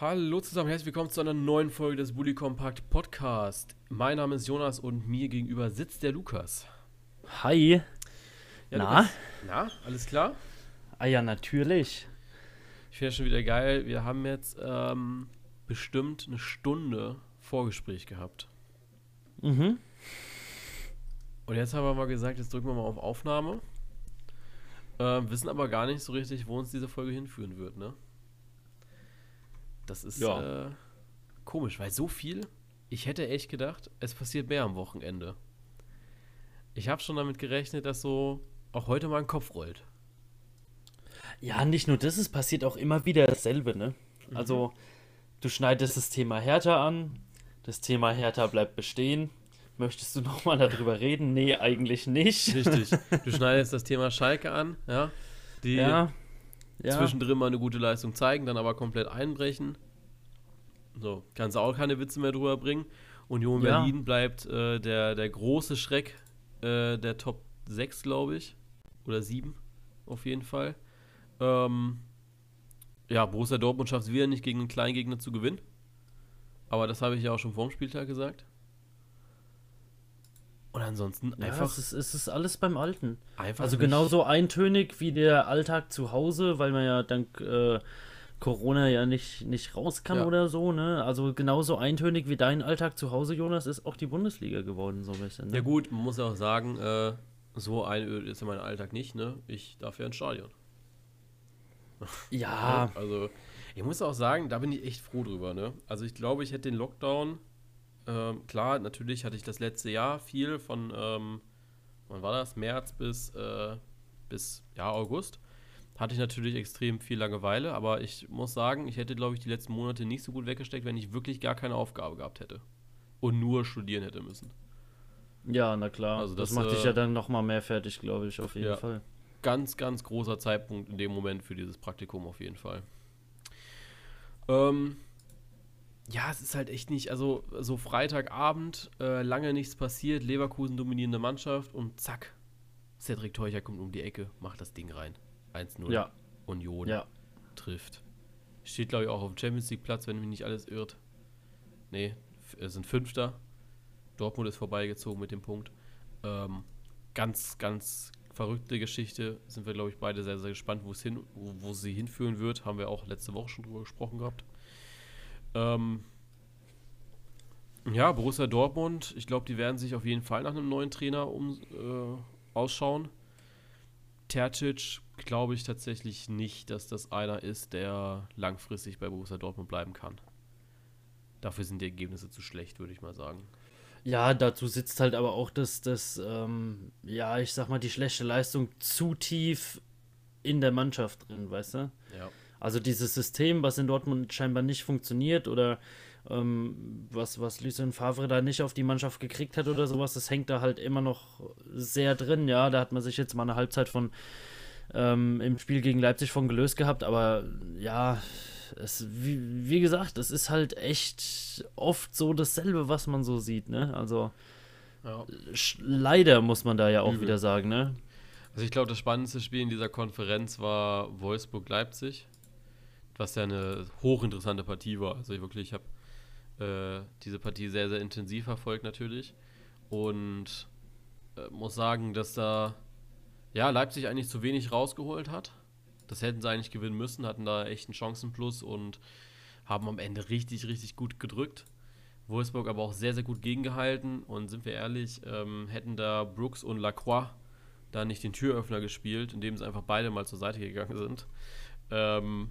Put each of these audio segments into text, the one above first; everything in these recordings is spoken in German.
Hallo zusammen, herzlich willkommen zu einer neuen Folge des Bully Compact Podcast. Mein Name ist Jonas und mir gegenüber sitzt der Lukas. Hi. Ja, Na? Lukas, na, alles klar? Ah ja, natürlich. Ich finde das schon wieder geil. Wir haben jetzt ähm, bestimmt eine Stunde Vorgespräch gehabt. Mhm. Und jetzt haben wir mal gesagt, jetzt drücken wir mal auf Aufnahme. Ähm, wissen aber gar nicht so richtig, wo uns diese Folge hinführen wird, ne? Das ist Ja. äh, komisch, weil so viel, ich hätte echt gedacht, es passiert mehr am Wochenende. Ich habe schon damit gerechnet, dass so auch heute mal ein Kopf rollt. Ja, nicht nur das, es passiert auch immer wieder dasselbe, ne? Also, du schneidest das Thema Hertha an, das Thema Hertha bleibt bestehen. Möchtest du nochmal darüber reden? Nee, eigentlich nicht. Richtig. Du schneidest das Thema Schalke an, ja? Die Ja. Ja. zwischendrin mal eine gute Leistung zeigen, dann aber komplett einbrechen. So, kannst du auch keine Witze mehr drüber bringen. Union Ja. Berlin bleibt äh, der, der große Schreck äh, der Top 6, glaube ich. Oder 7, auf jeden Fall. Ähm, ja, Borussia Dortmund schafft es wieder nicht, gegen einen kleinen Gegner zu gewinnen. Aber das habe ich ja auch schon vor dem Spieltag gesagt. Und ansonsten Ja, einfach, es ist, es ist alles beim Alten. einfach Also nicht- genauso eintönig wie der Alltag zu Hause, weil man ja dank äh, Corona ja nicht, nicht raus kann Ja. oder so, ne? Also genauso eintönig wie dein Alltag zu Hause, Jonas, ist auch die Bundesliga geworden, so ein bisschen. Ne? Ja gut, man muss auch sagen, äh, so ein ist ja mein Alltag nicht, ne? Ich darf ja ins Stadion. Ja, Also, ich muss auch sagen, da bin ich echt froh drüber, ne? Also ich glaube, ich hätte den Lockdown, ähm, klar, natürlich hatte ich das letzte Jahr viel von, ähm, wann war das? März bis, äh, bis, ja, August. Hatte ich natürlich extrem viel Langeweile, aber ich muss sagen, ich hätte, glaube ich, die letzten Monate nicht so gut weggesteckt, wenn ich wirklich gar keine Aufgabe gehabt hätte. Und nur studieren hätte müssen. Ja, na klar. Also das, das, macht dich äh, ja dann nochmal mehr fertig, glaube ich, auf jeden ja. Fall. ganz, ganz großer Zeitpunkt in dem Moment für dieses Praktikum auf jeden Fall. Ähm, ja, es ist halt echt nicht, also so Freitagabend, äh, lange nichts passiert, Leverkusen dominierende Mannschaft und zack, Cedric Teucher kommt um die Ecke, macht das Ding rein. 1-0. Ja, Union ja. trifft. Steht, glaube ich, auch auf dem Champions League Platz, wenn mich nicht alles irrt. Nee, äh, sind Fünfter. Dortmund ist vorbeigezogen mit dem Punkt. Ähm, ganz, ganz verrückte Geschichte. Sind wir, glaube ich, beide sehr, sehr gespannt, wo es hin, wo, wo sie hinführen wird. Haben wir auch letzte Woche schon drüber gesprochen gehabt. Ähm, ja, Borussia Dortmund, ich glaube, die werden sich auf jeden Fall nach einem neuen Trainer um, äh, ausschauen. Tercic glaube ich tatsächlich nicht, dass das einer ist, der langfristig bei Borussia Dortmund bleiben kann. Dafür sind die Ergebnisse zu schlecht, würde ich mal sagen. Ja, dazu sitzt halt aber auch das, das ähm, ja, ich sag mal, die schlechte Leistung zu tief in der Mannschaft drin, weißt du? Ja. Also dieses System, was in Dortmund scheinbar nicht funktioniert oder ähm, was, was Lucien Favre da nicht auf die Mannschaft gekriegt hat oder sowas, das hängt da halt immer noch sehr drin, ja. Da hat man sich jetzt mal eine Halbzeit von ähm, im Spiel gegen Leipzig von gelöst gehabt, aber ja, es, wie, wie gesagt, es ist halt echt oft so dasselbe, was man so sieht, ne? Also ja. leider muss man da ja auch Übel. wieder sagen, ne? Also ich glaube, das spannendste Spiel in dieser Konferenz war Wolfsburg-Leipzig, was ja eine hochinteressante Partie war. Also ich wirklich, ich habe äh, diese Partie sehr, sehr intensiv verfolgt natürlich und äh, muss sagen, dass da ja, Leipzig eigentlich zu wenig rausgeholt hat. Das hätten sie eigentlich gewinnen müssen, hatten da echt einen Chancenplus und haben am Ende richtig, richtig gut gedrückt. Wolfsburg aber auch sehr, sehr gut gegengehalten und sind wir ehrlich, ähm, hätten da Brooks und Lacroix da nicht den Türöffner gespielt, indem sie einfach beide mal zur Seite gegangen sind, ähm,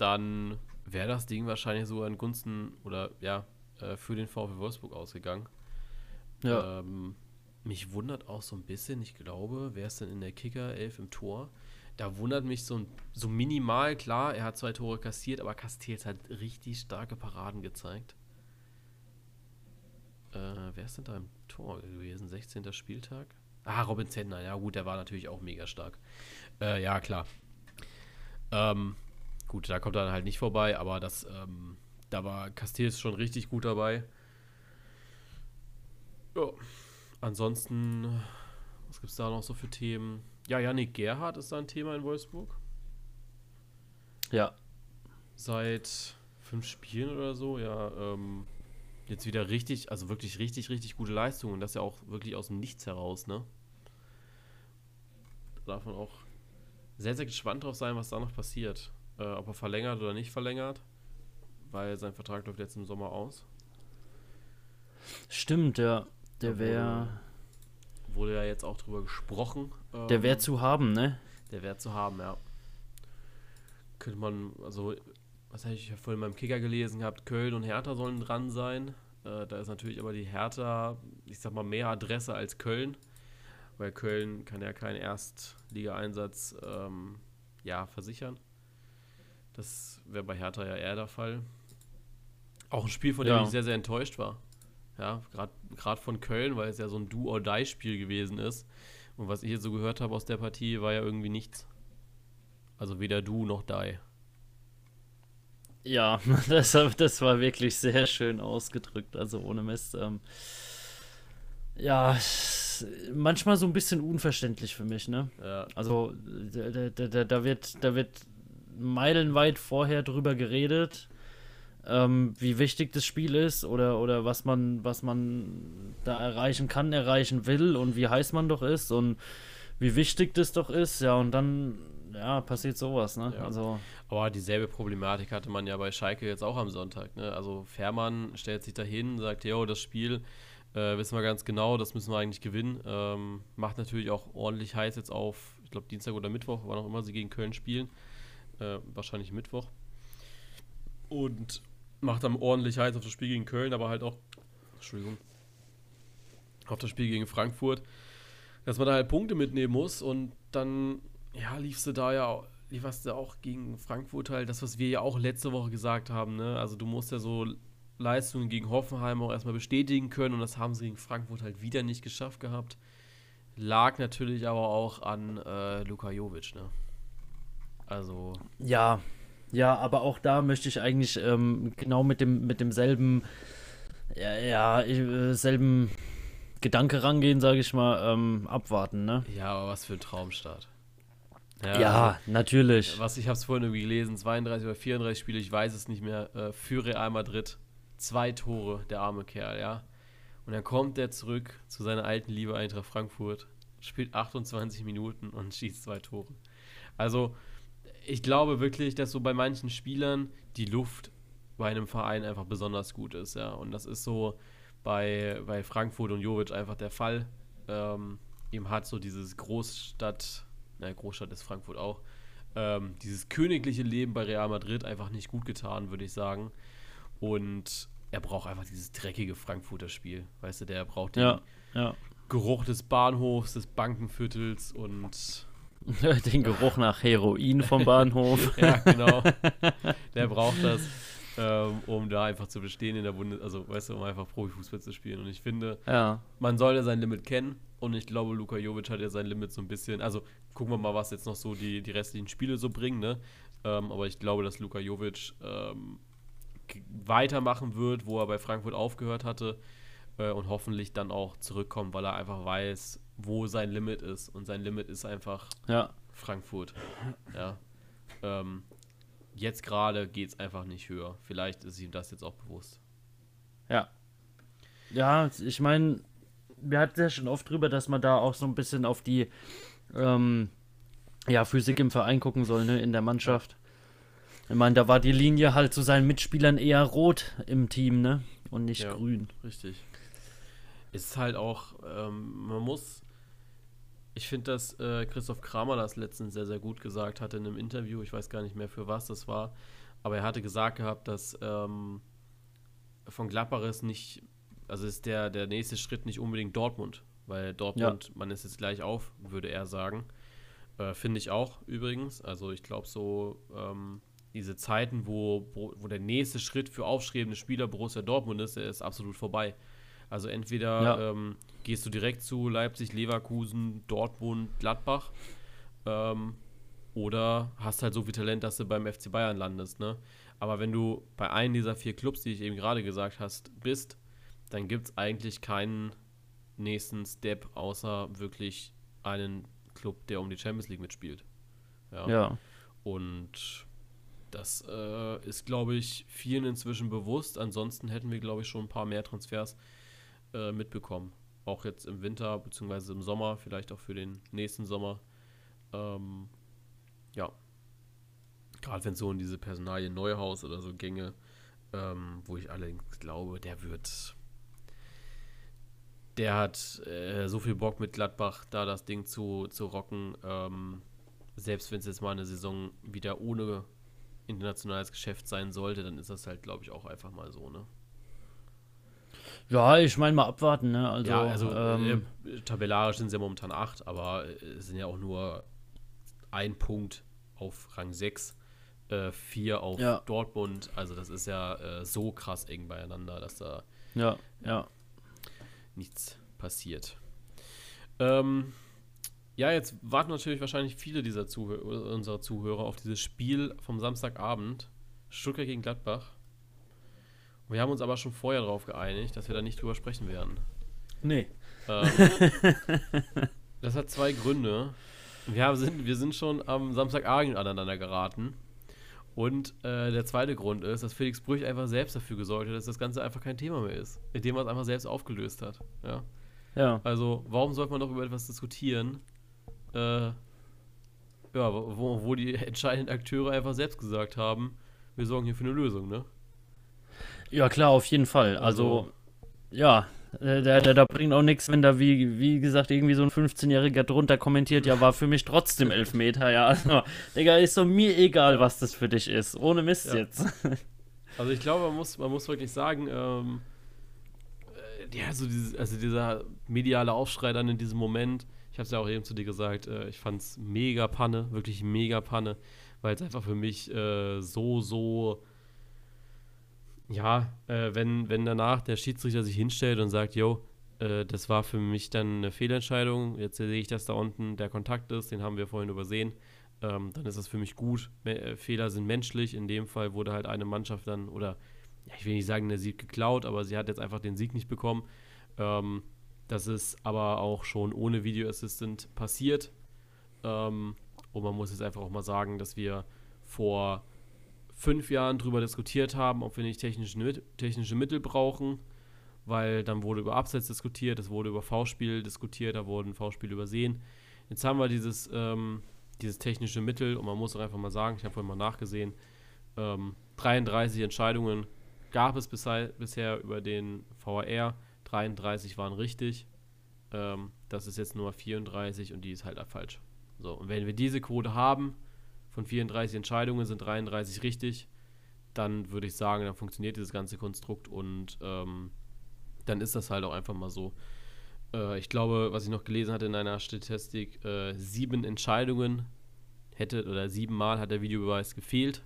dann wäre das Ding wahrscheinlich sogar in Gunsten oder ja, äh, für den VfL Wolfsburg ausgegangen. Ja. Ähm, mich wundert auch so ein bisschen, ich glaube, wer ist denn in der Kicker 11 im Tor? Da wundert mich so, so minimal, klar, er hat zwei Tore kassiert, aber Castells hat richtig starke Paraden gezeigt. Äh, wer ist denn da im Tor gewesen? 16. Spieltag? Ah, Robin Zentner, ja gut, der war natürlich auch mega stark. Äh, ja, klar. Ähm, gut, da kommt er dann halt nicht vorbei, aber das, ähm, da war Castells schon richtig gut dabei. Ja. Ansonsten, was gibt es da noch so für Themen? Ja, Yannick Gerhardt ist da ein Thema in Wolfsburg. Ja. Seit fünf Spielen oder so, ja, ähm, jetzt wieder richtig, also wirklich richtig, richtig gute Leistung und das ja auch wirklich aus dem Nichts heraus, ne? Da darf man auch sehr, sehr gespannt drauf sein, was da noch passiert. Äh, ob er verlängert oder nicht verlängert, weil sein Vertrag läuft jetzt im Sommer aus. Stimmt, ja. Der wäre. Wurde ja jetzt auch drüber gesprochen. Ähm, der wäre zu haben, ne? Der wäre zu haben, ja. Könnte man, also, was habe ich ja vorhin beim Kicker gelesen gehabt, Köln und Hertha sollen dran sein. Äh, da ist natürlich aber die Hertha, ich sag mal, mehr Adresse als Köln, weil Köln kann ja keinen Erstligaeinsatz ähm, ja, versichern. Das wäre bei Hertha ja eher der Fall. Auch ein Spiel, von dem ja. ich sehr, sehr enttäuscht war. Ja, gerade von Köln, weil es ja so ein Do-or-Die-Spiel gewesen ist. Und was ich jetzt so gehört habe aus der Partie, war ja irgendwie nichts. Also weder du noch Die. Ja, das, das war wirklich sehr schön ausgedrückt, also ohne Mist. Ähm, ja, manchmal so ein bisschen unverständlich für mich, ne? Ja. Also da, da, da, wird, da wird meilenweit vorher drüber geredet, ähm, wie wichtig das Spiel ist oder, oder was man, was man da erreichen kann, erreichen will und wie heiß man doch ist und wie wichtig das doch ist, ja, und dann ja, passiert sowas, ne? Ja. Also. Aber dieselbe Problematik hatte man ja bei Schalke jetzt auch am Sonntag, ne? Also Fährmann stellt sich dahin, sagt, jo, das Spiel äh, wissen wir ganz genau, das müssen wir eigentlich gewinnen. Ähm, macht natürlich auch ordentlich heiß jetzt auf, ich glaube Dienstag oder Mittwoch, wann auch immer sie gegen Köln spielen. Äh, wahrscheinlich Mittwoch. Und macht dann ordentlich heiß auf das Spiel gegen Köln, aber halt auch, Entschuldigung, auf das Spiel gegen Frankfurt, dass man da halt Punkte mitnehmen muss und dann, ja, liefst du da ja, lieferst du auch gegen Frankfurt halt das, was wir ja auch letzte Woche gesagt haben, ne? Also du musst ja so Leistungen gegen Hoffenheim auch erstmal bestätigen können und das haben sie gegen Frankfurt halt wieder nicht geschafft gehabt. Lag natürlich aber auch an äh, Luka Jovic, ne? Also. Ja, ja, aber auch da möchte ich eigentlich ähm, genau mit dem mit demselben, ja, ja äh, selben Gedanke rangehen, sage ich mal, ähm, abwarten, ne? Ja, aber was für ein Traumstart. Ja, ja also, natürlich. Was ich habe es vorhin irgendwie gelesen, 32 oder 34 Spiele, ich weiß es nicht mehr, äh, für Real Madrid zwei Tore, der arme Kerl, ja. Und dann kommt er zurück zu seiner alten Liebe Eintracht Frankfurt, spielt 28 Minuten und schießt zwei Tore. Also, ich glaube wirklich, dass so bei manchen Spielern die Luft bei einem Verein einfach besonders gut ist, ja. Und das ist so bei, bei Frankfurt und Jovic einfach der Fall. Ähm, ihm hat so dieses Großstadt, na, Großstadt ist Frankfurt auch, ähm, dieses königliche Leben bei Real Madrid einfach nicht gut getan, würde ich sagen. Und er braucht einfach dieses dreckige Frankfurter Spiel. Weißt du, der braucht den ja, ja. Geruch des Bahnhofs, des Bankenviertels und den Geruch nach Heroin vom Bahnhof. ja, genau. Der braucht das, ähm, um da einfach zu bestehen in der Bundes also weißt du, um einfach Profifußball zu spielen. Und ich finde, ja. man sollte sein Limit kennen. Und ich glaube, Luka Jovic hat ja sein Limit so ein bisschen. Also gucken wir mal, was jetzt noch so die, die restlichen Spiele so bringen, ne? Ähm, aber ich glaube, dass Luka Jovic ähm, weitermachen wird, wo er bei Frankfurt aufgehört hatte äh, und hoffentlich dann auch zurückkommt, weil er einfach weiß, wo sein Limit ist und sein Limit ist einfach ja. Frankfurt. Ja. Ähm, jetzt gerade geht es einfach nicht höher. Vielleicht ist ihm das jetzt auch bewusst. Ja. Ja, ich meine, wir hatten ja schon oft drüber, dass man da auch so ein bisschen auf die ähm, ja, Physik im Verein gucken soll, ne, in der Mannschaft. Ich meine, da war die Linie halt zu seinen Mitspielern eher rot im Team, ne? Und nicht ja, grün. Richtig. Ist halt auch, ähm, man muss, ich finde, dass äh, Christoph Kramer das letztens sehr, sehr gut gesagt hatte in einem Interview. Ich weiß gar nicht mehr, für was das war. Aber er hatte gesagt gehabt, dass ähm, von ist nicht, also ist der, der nächste Schritt nicht unbedingt Dortmund. Weil Dortmund, ja. man ist jetzt gleich auf, würde er sagen. Äh, finde ich auch übrigens. Also ich glaube so, ähm, diese Zeiten, wo, wo der nächste Schritt für aufstrebende Spieler Borussia Dortmund ist, der ist absolut vorbei. Also entweder ja. ähm, gehst du direkt zu Leipzig, Leverkusen, Dortmund, Gladbach ähm, oder hast halt so viel Talent, dass du beim FC Bayern landest. Ne? Aber wenn du bei einem dieser vier Clubs, die ich eben gerade gesagt hast, bist, dann gibt es eigentlich keinen nächsten Step, außer wirklich einen Club, der um die Champions League mitspielt. Ja. ja. Und Das äh, ist, glaube ich, vielen inzwischen bewusst. Ansonsten hätten wir, glaube ich, schon ein paar mehr Transfers äh, mitbekommen. Auch jetzt im Winter, beziehungsweise im Sommer, vielleicht auch für den nächsten Sommer. Ähm, ja. Gerade wenn es so in diese Personalien Neuhaus oder so ginge, ähm, wo ich allerdings glaube, der wird. Der hat äh, so viel Bock mit Gladbach, da das Ding zu, zu rocken. Ähm, selbst wenn es jetzt mal eine Saison wieder ohne internationales Geschäft sein sollte, dann ist das halt, glaube ich, auch einfach mal so, ne? Ja, ich meine mal abwarten, ne? Also, ja, also ähm, äh, tabellarisch sind sie ja momentan 8, aber es sind ja auch nur ein Punkt auf Rang 6, äh, 4 auf Ja. Dortmund. Also das ist ja äh, so krass eng beieinander, dass da ja, ja. nichts passiert. Ähm, ja, jetzt warten natürlich wahrscheinlich viele dieser Zuhörer, unserer Zuhörer auf dieses Spiel vom Samstagabend, Stuttgart gegen Gladbach. Wir haben uns aber schon vorher darauf geeinigt, dass wir da nicht drüber sprechen werden. Nee. Ähm, das hat zwei Gründe. Wir, haben, sind, wir sind schon am Samstagabend aneinander geraten. Und äh, der zweite Grund ist, dass Felix Brüch einfach selbst dafür gesorgt hat, dass das Ganze einfach kein Thema mehr ist. Indem er es einfach selbst aufgelöst hat. Ja? Ja. Also, warum sollte man noch über etwas diskutieren? Äh, ja, wo, wo die entscheidenden Akteure einfach selbst gesagt haben, wir sorgen hier für eine Lösung, ne? Ja, klar, auf jeden Fall. Also, ja, äh, da, da, da bringt auch nichts, wenn da, wie, wie gesagt, irgendwie so ein 15-Jähriger drunter kommentiert, ja, war für mich trotzdem Elfmeter, ja. Also, Digga, ist so mir egal, was das für dich ist. Ohne Mist Ja. jetzt. Also ich glaube, man muss, man muss wirklich sagen, ähm, äh, ja, so dieses, also dieser mediale Aufschrei dann in diesem Moment, ich habe es ja auch eben zu dir gesagt, äh, ich fand es mega Panne, wirklich mega Panne, weil es einfach für mich äh, so, so, ja, äh, wenn, wenn danach der Schiedsrichter sich hinstellt und sagt, yo, äh, das war für mich dann eine Fehlentscheidung, jetzt sehe ich, dass da unten der Kontakt ist, den haben wir vorhin übersehen, ähm, dann ist das für mich gut. Me äh, Fehler sind menschlich. In dem Fall wurde halt eine Mannschaft dann, oder ja, ich will nicht sagen, der Sieg geklaut, aber sie hat jetzt einfach den Sieg nicht bekommen. Ähm, das ist aber auch schon ohne Video Assistant passiert. Ähm, und man muss jetzt einfach auch mal sagen, dass wir vor fünf Jahren darüber diskutiert haben, ob wir nicht technische, technische Mittel brauchen, weil dann wurde über Abseits diskutiert, es wurde über V-Spiel diskutiert, da wurden V-Spiele übersehen. Jetzt haben wir dieses, ähm, dieses technische Mittel und man muss auch einfach mal sagen, ich habe vorhin mal nachgesehen, ähm, 33 Entscheidungen gab es bisher, über den VAR, 33 waren richtig. Ähm, das ist jetzt nur 34 und die ist halt falsch. So, und wenn wir diese Quote haben, von 34 Entscheidungen sind 33 richtig, dann würde ich sagen, dann funktioniert dieses ganze Konstrukt und ähm, dann ist das halt auch einfach mal so. Äh, ich glaube, was ich noch gelesen hatte in einer Statistik, äh, sieben Entscheidungen hätte oder siebenmal hat der Videobeweis gefehlt.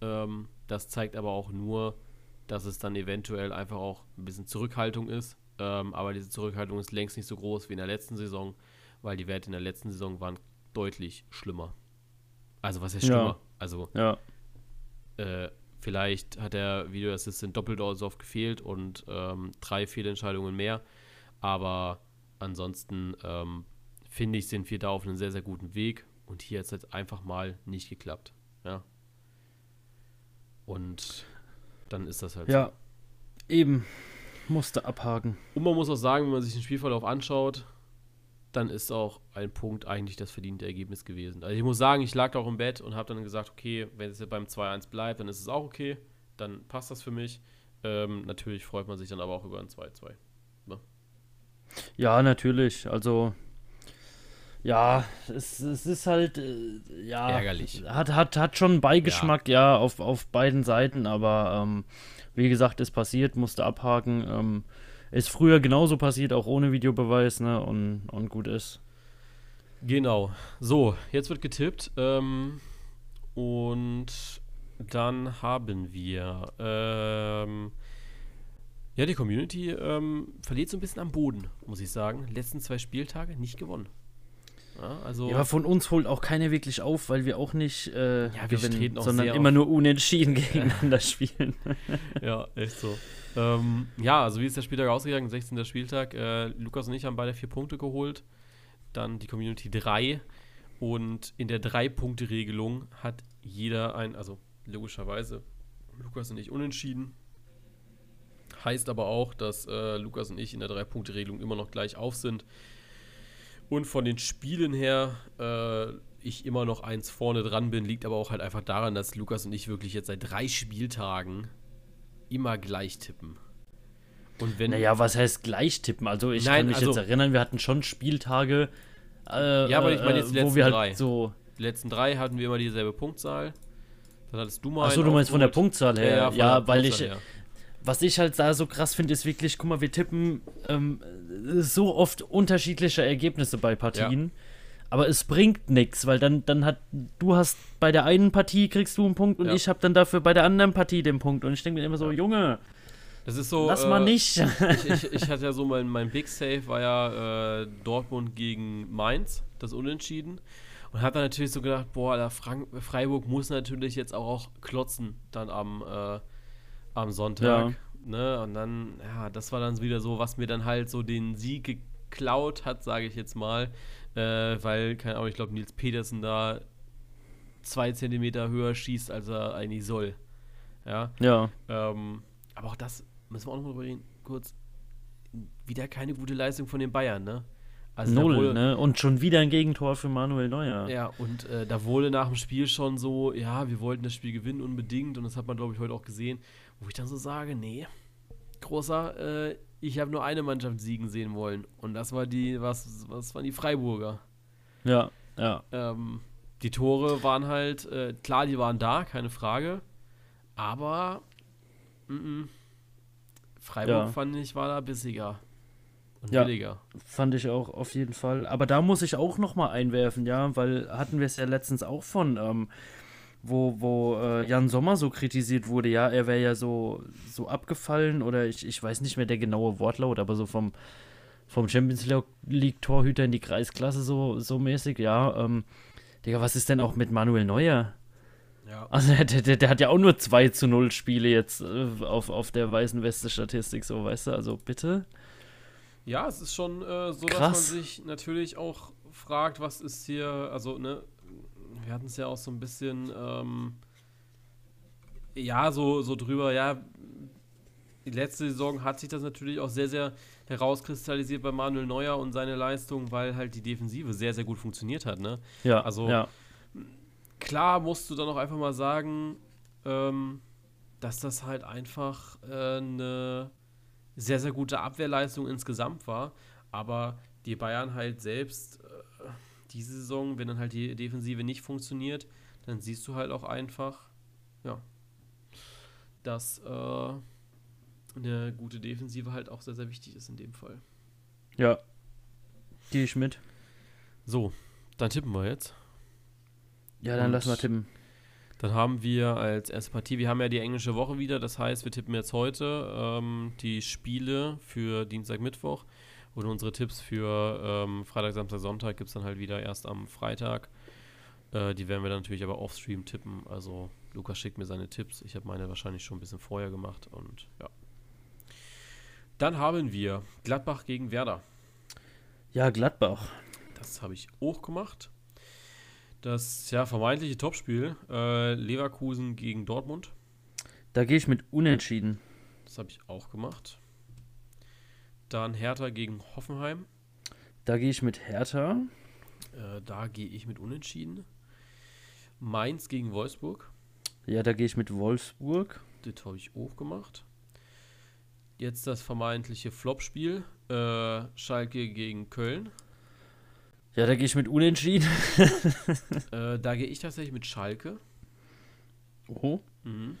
Ähm, das zeigt aber auch nur, dass es dann eventuell einfach auch ein bisschen Zurückhaltung ist. Ähm, aber diese Zurückhaltung ist längst nicht so groß wie in der letzten Saison, weil die Werte in der letzten Saison waren deutlich schlimmer. Also was ist Ja. schlimmer? Also Ja. äh, vielleicht hat der Video Assistant doppelt so oft gefehlt und ähm, drei Fehlentscheidungen mehr. Aber ansonsten ähm, finde ich, sind wir da auf einem sehr, sehr guten Weg. Und hier hat es jetzt einfach mal nicht geklappt. Ja. Und dann ist das halt Ja. Eben. Musste abhaken. so. Und man muss auch sagen, wenn man sich den Spielverlauf anschaut, dann ist auch ein Punkt eigentlich das verdiente Ergebnis gewesen. Also ich muss sagen, ich lag auch im Bett und habe dann gesagt, okay, wenn es jetzt beim 2-1 bleibt, dann ist es auch okay. Dann passt das für mich. Ähm, natürlich freut man sich dann aber auch über ein 2-2. Ja, natürlich. Also, ja, es, es ist halt, äh, ja, Ärgerlich. Hat, hat, hat schon einen Beigeschmack, ja, auf, auf beiden Seiten, aber ähm, wie gesagt, ist passiert, musste abhaken. Ähm, ist früher genauso passiert, auch ohne Videobeweis, ne, und, und gut ist. Genau. So, jetzt wird getippt. Ähm, und dann haben wir. Ähm, ja, die Community ähm, verliert so ein bisschen am Boden, muss ich sagen. Letzten zwei Spieltage nicht gewonnen. Ja, also. Ja, aber von uns holt auch keiner wirklich auf, weil wir auch nicht äh, Ja, wir gewinnen, sondern immer auf- nur unentschieden gegeneinander spielen. ja, echt so. Ähm, ja, also wie ist der Spieltag ausgegangen? 16. Spieltag. Äh, Lukas und ich haben beide vier Punkte geholt. Dann die Community drei. Und in der Drei-Punkte-Regelung hat jeder ein, also logischerweise Lukas und ich unentschieden. Heißt aber auch, dass äh, Lukas und ich in der Drei-Punkte-Regelung immer noch gleich auf sind. Und von den Spielen her äh, ich immer noch eins vorne dran bin, liegt aber auch halt einfach daran, dass Lukas und ich wirklich jetzt seit drei Spieltagen immer gleich tippen. Und wenn. Naja, was heißt gleich tippen? Also ich Nein, kann mich also, jetzt erinnern, wir hatten schon Spieltage, äh, ja, aber ich meine jetzt die äh, letzten wo wir halt drei. so. Die letzten drei hatten wir immer dieselbe Punktzahl. Dann hattest du mal. Achso, du meinst von der Punktzahl her. Ja, ja weil Punktzahl ich. Her. Was ich halt da so krass finde, ist wirklich, guck mal, wir tippen ähm, so oft unterschiedliche Ergebnisse bei Partien. Ja. Aber es bringt nichts, weil dann, dann hat, du hast bei der einen Partie kriegst du einen Punkt und ja. ich habe dann dafür bei der anderen Partie den Punkt. Und ich denke mir immer so, Junge, das ist so. Lass äh, mal nicht. ich, ich, ich, hatte ja so mein, mein Big Save war ja äh, Dortmund gegen Mainz, das Unentschieden. Und habe dann natürlich so gedacht, boah, der Frank Freiburg muss natürlich jetzt auch, auch klotzen dann am, äh, am Sonntag. Ja. Ne? Und dann, ja, das war dann wieder so, was mir dann halt so den Sieg geklaut hat, sage ich jetzt mal. Äh, weil, keine Ahnung, ich glaube, Nils Petersen da zwei Zentimeter höher schießt, als er eigentlich soll. Ja. Ja. Ähm, aber auch das müssen wir auch noch mal reden, kurz. Wieder keine gute Leistung von den Bayern, ne? Also Null, wurde, ne? Und schon wieder ein Gegentor für Manuel Neuer. Ja, und äh, da wurde nach dem Spiel schon so, ja, wir wollten das Spiel gewinnen unbedingt und das hat man, glaube ich, heute auch gesehen, wo ich dann so sage, nee, großer, äh, ich habe nur eine Mannschaft siegen sehen wollen und das war die, was, was waren die Freiburger. Ja, ja. Ähm, die Tore waren halt, äh, klar, die waren da, keine Frage, aber m -m, Freiburg ja. fand ich war da bissiger und ja, billiger. Fand ich auch auf jeden Fall. Aber da muss ich auch noch mal einwerfen, ja, weil hatten wir es ja letztens auch von, ähm, wo, wo äh, Jan Sommer so kritisiert wurde, ja, er wäre ja so, so abgefallen oder ich, ich weiß nicht mehr der genaue Wortlaut, aber so vom, vom Champions League Torhüter in die Kreisklasse so, so mäßig, ja, ähm, Digga, was ist denn auch mit Manuel Neuer? Ja. Also der, der, der, hat ja auch nur 2 zu 0 Spiele jetzt äh, auf, auf der weißen Weste-Statistik, so, weißt du, also bitte. Ja, es ist schon äh, so, Krass. dass man sich natürlich auch fragt, was ist hier, also, ne, wir hatten es ja auch so ein bisschen, ähm, ja, so, so drüber, ja, die letzte Saison hat sich das natürlich auch sehr, sehr herauskristallisiert bei Manuel Neuer und seine Leistung, weil halt die Defensive sehr, sehr gut funktioniert hat, ne? Ja, also ja klar musst du dann auch einfach mal sagen, ähm, dass das halt einfach äh, eine sehr, sehr gute Abwehrleistung insgesamt war. Aber die Bayern halt selbst diese Saison, wenn dann halt die Defensive nicht funktioniert, dann siehst du halt auch einfach, ja, dass äh, eine gute Defensive halt auch sehr, sehr wichtig ist in dem Fall. Ja, gehe ich mit. So, dann tippen wir jetzt. Ja, dann Und lass mal tippen. Dann haben wir als erste Partie, wir haben ja die englische Woche wieder, das heißt, wir tippen jetzt heute ähm, die Spiele für Dienstag, Mittwoch und unsere Tipps für ähm, Freitag, Samstag, Sonntag gibt es dann halt wieder erst am Freitag. Äh, die werden wir dann natürlich aber offstream tippen. Also Lukas schickt mir seine Tipps. Ich habe meine wahrscheinlich schon ein bisschen vorher gemacht und ja. Dann haben wir Gladbach gegen Werder. Ja, Gladbach. Das habe ich auch gemacht. Das ja vermeintliche Topspiel äh, Leverkusen gegen Dortmund. Da gehe ich mit Unentschieden. Das habe ich auch gemacht. Dann Hertha gegen Hoffenheim. Da gehe ich mit Hertha. Äh, da gehe ich mit Unentschieden. Mainz gegen Wolfsburg. Ja, da gehe ich mit Wolfsburg. Das habe ich auch gemacht. Jetzt das vermeintliche Flopspiel. Äh, Schalke gegen Köln. Ja, da gehe ich mit Unentschieden. äh, da gehe ich tatsächlich mit Schalke. Oh. Mhm.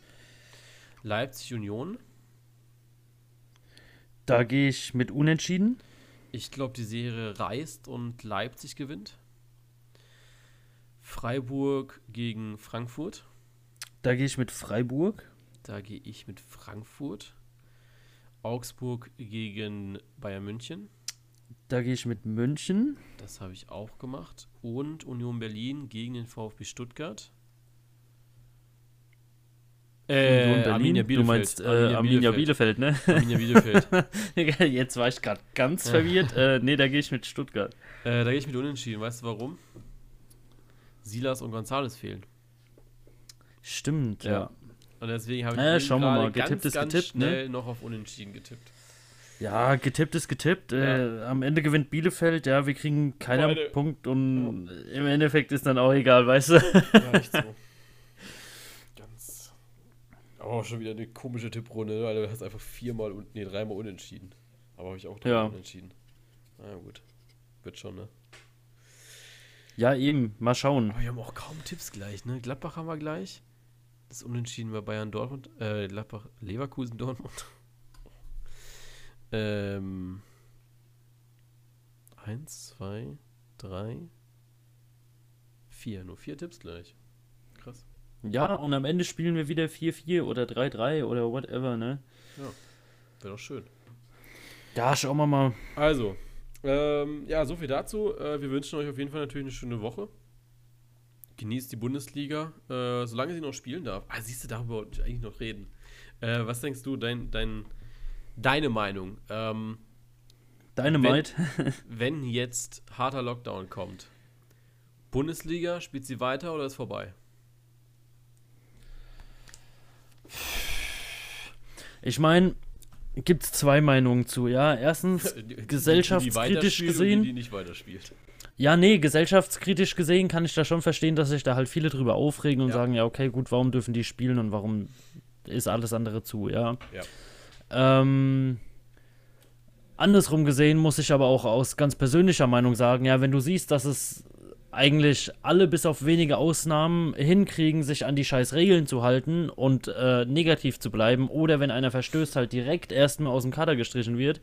Leipzig Union. Da gehe ich mit Unentschieden. Ich glaube, die Serie reißt und Leipzig gewinnt. Freiburg gegen Frankfurt. Da gehe ich mit Freiburg. Da gehe ich mit Frankfurt. Augsburg gegen Bayern München. Da gehe ich mit München. Das habe ich auch gemacht. Und Union Berlin gegen den VfB Stuttgart. Äh, Union Berlin? Arminia Bielefeld. Du meinst äh, Arminia, Bielefeld. Bielefeld, ne? Arminia Bielefeld. Jetzt war ich gerade ganz verwirrt. äh, nee, da gehe ich mit Stuttgart. Äh, da gehe ich mit Unentschieden. Weißt du warum? Silas und Gonzales fehlen. Stimmt, ja. ja. Und deswegen habe ich naja, schauen wir mal. Getippt ganz, ist ganz getippt, ne? schnell ne? noch auf Unentschieden getippt. Ja, getippt ist getippt. Ja. Äh, am Ende gewinnt Bielefeld. Ja, wir kriegen keinen Punkt und ja. im Endeffekt ist dann auch egal, weißt du? Ja, echt so. Aber schon wieder eine komische Tipprunde, weil du hast einfach viermal und nee, dreimal unentschieden. Aber habe ich auch dreimal ja. unentschieden. Na ja, gut. Wird schon, ne? Ja, eben. Mal schauen. Aber wir haben auch kaum Tipps gleich, ne? Gladbach haben wir gleich. Das Unentschieden bei Bayern Dortmund. Äh, Gladbach, Leverkusen Dortmund. ähm. Eins, zwei, drei, vier. Nur vier Tipps gleich. Krass. Ja, und am Ende spielen wir wieder 4-4 oder 3-3 oder whatever, ne? Ja. Wäre doch schön. Ja, schauen wir mal. Also, ähm, ja, so viel dazu. Äh, wir wünschen euch auf jeden Fall natürlich eine schöne Woche. Genießt die Bundesliga, äh, solange sie noch spielen darf. Ah, siehst du, darüber wollte ich eigentlich noch reden. Äh, was denkst du, dein, dein, deine Meinung? Ähm, deine wenn, wenn jetzt harter Lockdown kommt, Bundesliga, spielt sie weiter oder ist vorbei? Ich meine, gibt es zwei Meinungen zu, ja. Erstens, gesellschaftskritisch die gesehen. Die, die nicht weiterspielt. Ja, nee, gesellschaftskritisch gesehen kann ich da schon verstehen, dass sich da halt viele drüber aufregen und ja. sagen, ja, okay, gut, warum dürfen die spielen und warum ist alles andere zu, ja. ja. Ähm, andersrum gesehen muss ich aber auch aus ganz persönlicher Meinung sagen, ja, wenn du siehst, dass es eigentlich alle bis auf wenige Ausnahmen hinkriegen, sich an die scheiß Regeln zu halten und äh, negativ zu bleiben oder wenn einer verstößt, halt direkt erstmal aus dem Kader gestrichen wird.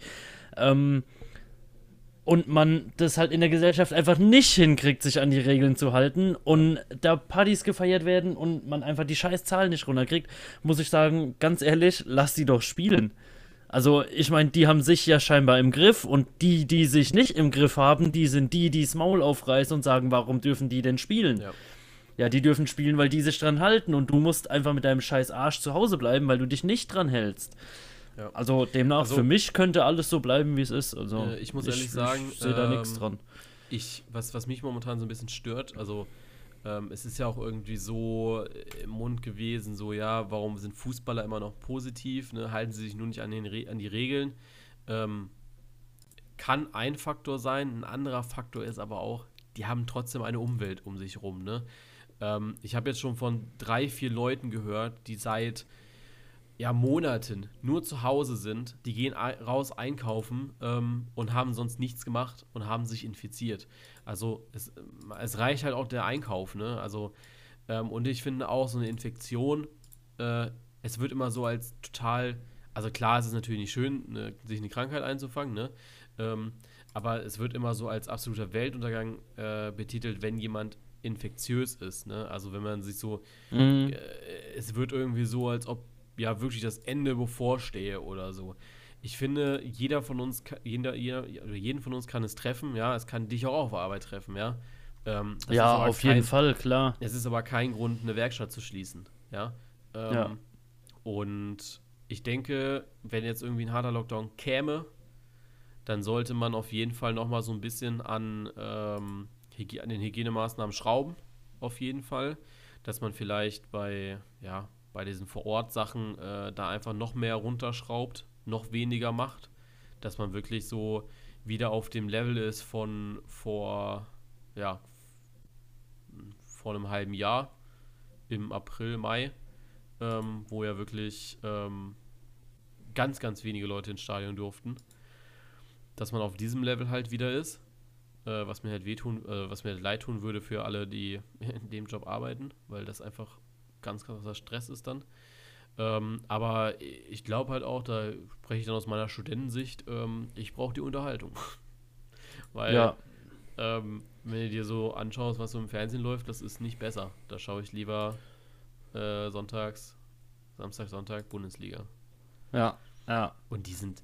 Ähm, und man das halt in der Gesellschaft einfach nicht hinkriegt, sich an die Regeln zu halten und da Partys gefeiert werden und man einfach die scheiß Zahlen nicht runterkriegt, muss ich sagen, ganz ehrlich, lass die doch spielen. Also, ich meine, die haben sich ja scheinbar im Griff und die, die sich nicht im Griff haben, die sind die, die das Maul aufreißen und sagen, warum dürfen die denn spielen? Ja. ja, die dürfen spielen, weil die sich dran halten und du musst einfach mit deinem scheiß Arsch zu Hause bleiben, weil du dich nicht dran hältst. Ja. Also demnach, also, für mich könnte alles so bleiben, wie es ist. Also, äh, ich muss ehrlich sagen, ich sehe da ähm, nichts dran. Ich, was, was mich momentan so ein bisschen stört, also ähm, es ist ja auch irgendwie so im Mund gewesen, so ja, warum sind Fußballer immer noch positiv, ne? halten sie sich nur nicht an, den Re an die Regeln. Ähm, kann ein Faktor sein, ein anderer Faktor ist aber auch, die haben trotzdem eine Umwelt um sich rum. Ne? Ähm, ich habe jetzt schon von drei, vier Leuten gehört, die seit ja, Monaten nur zu Hause sind, die gehen raus einkaufen ähm, und haben sonst nichts gemacht und haben sich infiziert. Also es, es reicht halt auch der Einkauf, ne? Also, ähm, und ich finde auch so eine Infektion, äh, es wird immer so als total, also klar, es ist natürlich nicht schön, ne, sich eine Krankheit einzufangen, ne? Ähm, aber es wird immer so als absoluter Weltuntergang äh, betitelt, wenn jemand infektiös ist, ne? Also wenn man sich so, mhm. äh, es wird irgendwie so, als ob ja wirklich das Ende bevorstehe oder so. Ich finde, jeder von uns, jeder, jeder, jeden von uns kann es treffen, ja. Es kann dich auch auf Arbeit treffen, ja. Ähm, ja, auf kein, jeden Fall, klar. Es ist aber kein Grund, eine Werkstatt zu schließen, ja. Ähm, ja. Und ich denke, wenn jetzt irgendwie ein harter Lockdown käme, dann sollte man auf jeden Fall noch mal so ein bisschen an, ähm, an den Hygienemaßnahmen schrauben, auf jeden Fall. Dass man vielleicht bei, ja, bei diesen Vor-Ort-Sachen äh, da einfach noch mehr runterschraubt, noch weniger macht, dass man wirklich so wieder auf dem Level ist von vor, ja, vor einem halben Jahr im April, Mai, ähm, wo ja wirklich ähm, ganz, ganz wenige Leute ins Stadion durften, dass man auf diesem Level halt wieder ist, äh, was mir halt wehtun, äh, was mir halt leid tun würde für alle, die in dem Job arbeiten, weil das einfach ganz krasser Stress ist dann. Ähm, aber ich glaube halt auch, da spreche ich dann aus meiner Studentensicht, ähm, ich brauche die Unterhaltung. Weil, ja. ähm, wenn du dir so anschaust, was so im Fernsehen läuft, das ist nicht besser. Da schaue ich lieber äh, sonntags, Samstag, Sonntag, Bundesliga. Ja, ja. Und die sind,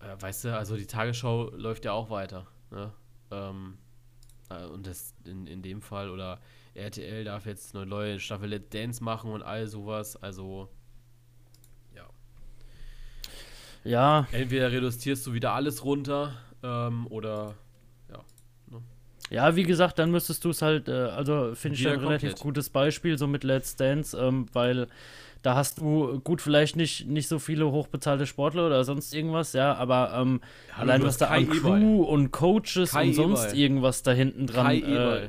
äh, weißt du, also die Tagesschau läuft ja auch weiter. Ne? Ähm, äh, und das in, in dem Fall oder RTL darf jetzt eine neue Staffel Let's Dance machen und all sowas. Also, ja. Ja. Entweder reduzierst du wieder alles runter ähm, oder, ja. Ne? Ja, wie gesagt, dann müsstest du es halt, äh, also finde ich ein relativ komplett. gutes Beispiel, so mit Let's Dance, ähm, weil da hast du, gut, vielleicht nicht, nicht so viele hochbezahlte Sportler oder sonst irgendwas, ja, aber ähm, Hallo, allein was da an. Crew und Coaches Kai und sonst Eberl. irgendwas da hinten dran, Kai äh.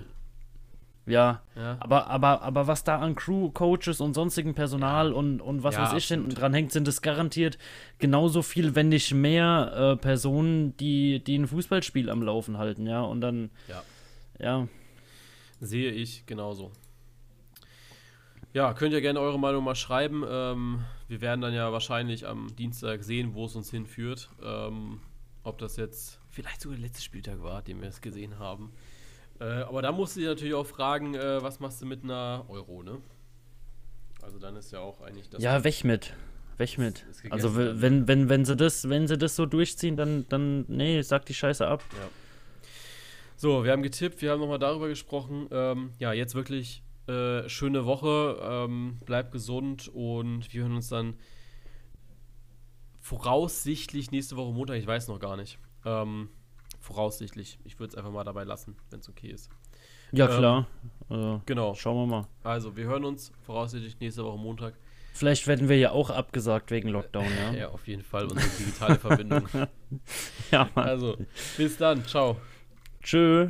Ja, Ja. aber, aber, aber was da an Crew, Coaches und sonstigen Personal und, und was Ja, weiß ich hinten dran hängt, sind es garantiert genauso viel, wenn nicht mehr äh, Personen, die, die ein Fußballspiel am Laufen halten, ja, und dann, Ja. ja, Sehe ich genauso. Ja, könnt ihr gerne eure Meinung mal schreiben. Ähm, wir werden dann ja wahrscheinlich am Dienstag sehen, wo es uns hinführt. Ähm, ob das jetzt vielleicht sogar der letzte Spieltag war, den wir es gesehen haben. Äh, aber da musst du dir natürlich auch fragen, äh, was machst du mit einer Euro, ne? Also dann ist ja auch eigentlich das. Ja, weg mit. Weg mit. ist Also wenn, wenn, wenn sie das, wenn sie das so durchziehen, dann, dann, nee, sag die Scheiße ab. Ja. So, wir haben getippt, wir haben nochmal darüber gesprochen. Ähm, ja, jetzt wirklich äh, schöne Woche. Ähm, bleibt gesund und wir hören uns dann voraussichtlich nächste Woche Montag. Ich weiß noch gar nicht. Ähm, voraussichtlich. Ich würde es einfach mal dabei lassen, wenn es okay ist. Ja, Ähm, klar. Also, Genau. schauen wir mal. Also, wir hören uns voraussichtlich nächste Woche Montag. Vielleicht werden wir ja auch abgesagt wegen Lockdown, ja. Ja, auf jeden Fall unsere digitale Verbindung. ja Mann. Also, bis dann. Ciao. Tschö.